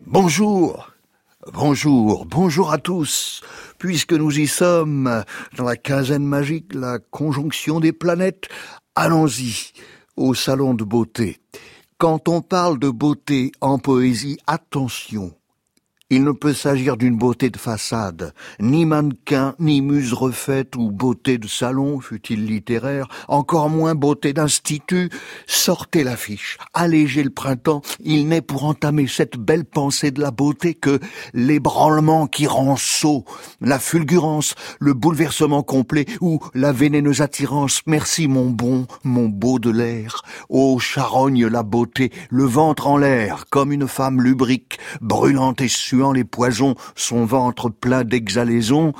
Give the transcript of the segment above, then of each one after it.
Bonjour, bonjour, bonjour à tous. Puisque nous y sommes, dans la quinzaine magique, la conjonction des planètes, allons-y au salon de beauté. Quand on parle de beauté en poésie, attention, il ne peut s'agir d'une beauté de façade, ni mannequin, ni muse refaite ou beauté de salon, fut-il littéraire, encore moins beauté d'institut. Sortez l'affiche, allégez le printemps, il n'est pour entamer cette belle pensée de la beauté que l'ébranlement qui rend sot, la fulgurance, le bouleversement complet ou la vénéneuse attirance. Merci mon bon, mon beau de l'air. Ô charogne la beauté, le ventre en l'air, comme une femme lubrique, brûlante et les poisons, son ventre plein d'exhalaisons,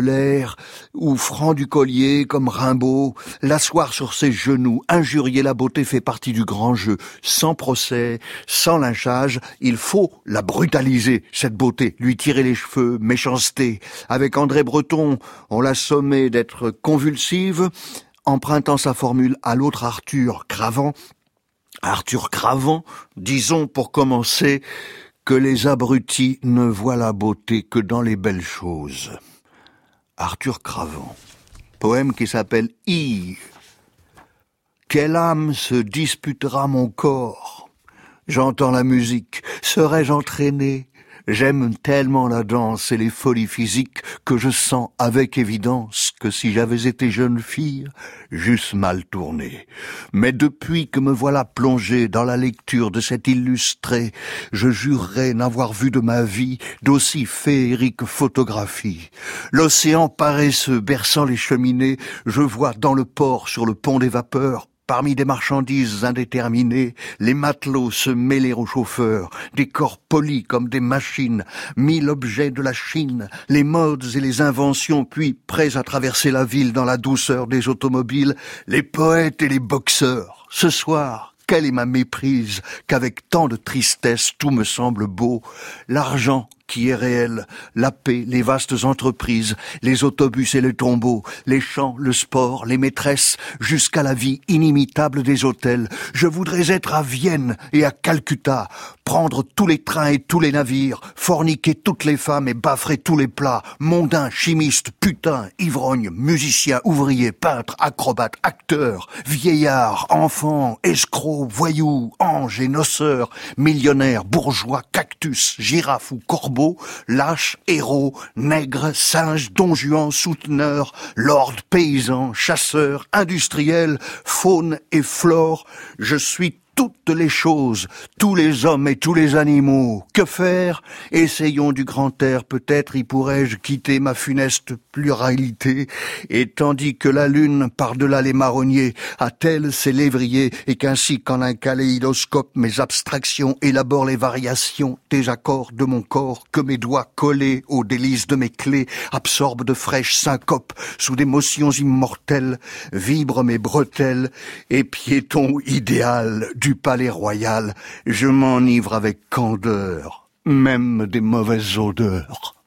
l'air ou franc du collier comme Rimbaud, l'asseoir sur ses genoux, injurier la beauté fait partie du grand jeu. Sans procès, sans lynchage, il faut la brutaliser, cette beauté, lui tirer les cheveux, méchanceté. Avec André Breton, on l'a sommé d'être convulsive, empruntant sa formule à l'autre Arthur Cravant, Arthur Cravant, disons pour commencer, que les abrutis ne voient la beauté que dans les belles choses. Arthur Cravant. Poème qui s'appelle I. Quelle âme se disputera mon corps? J'entends la musique. Serais-je entraîné? J'aime tellement la danse et les folies physiques que je sens avec évidence que si j'avais été jeune fille, j'eusse mal tourné. Mais depuis que me voilà plongé dans la lecture de cet illustré, je jurerais n'avoir vu de ma vie d'aussi féerique photographie. L'océan paresseux berçant les cheminées, je vois dans le port sur le pont des vapeurs Parmi des marchandises indéterminées, les matelots se mêler aux chauffeurs, des corps polis comme des machines, mille objets de la Chine, les modes et les inventions, puis, prêts à traverser la ville dans la douceur des automobiles, les poètes et les boxeurs. Ce soir, quelle est ma méprise, qu'avec tant de tristesse tout me semble beau, l'argent qui est réel, la paix, les vastes entreprises, les autobus et les tombeaux, les champs, le sport, les maîtresses, jusqu'à la vie inimitable des hôtels. Je voudrais être à Vienne et à Calcutta, prendre tous les trains et tous les navires, forniquer toutes les femmes et baffrer tous les plats, mondain, chimiste, putain, ivrogne, musicien, ouvrier, peintre, acrobate, acteur, vieillard, enfant, escroc, voyou, ange et noceur, millionnaire, bourgeois, cactus, girafe ou corbeau, lâche, héros, nègre, singe, don Juan, souteneur, lord, paysan, chasseur, industriel, faune et flore, je suis toutes les choses, tous les hommes et tous les animaux. Que faire? Essayons du grand air, peut-être y pourrais-je quitter ma funeste pluralité, et tandis que la lune, par-delà les marronniers, attelle ses lévriers, et qu'ainsi qu'en un kaléidoscope mes abstractions élaborent les variations des accords de mon corps, que mes doigts collés aux délices de mes clés absorbent de fraîches syncopes sous des motions immortelles, vibrent mes bretelles, et piéton idéal du palais royal, je m'enivre avec candeur, même des mauvaises odeurs.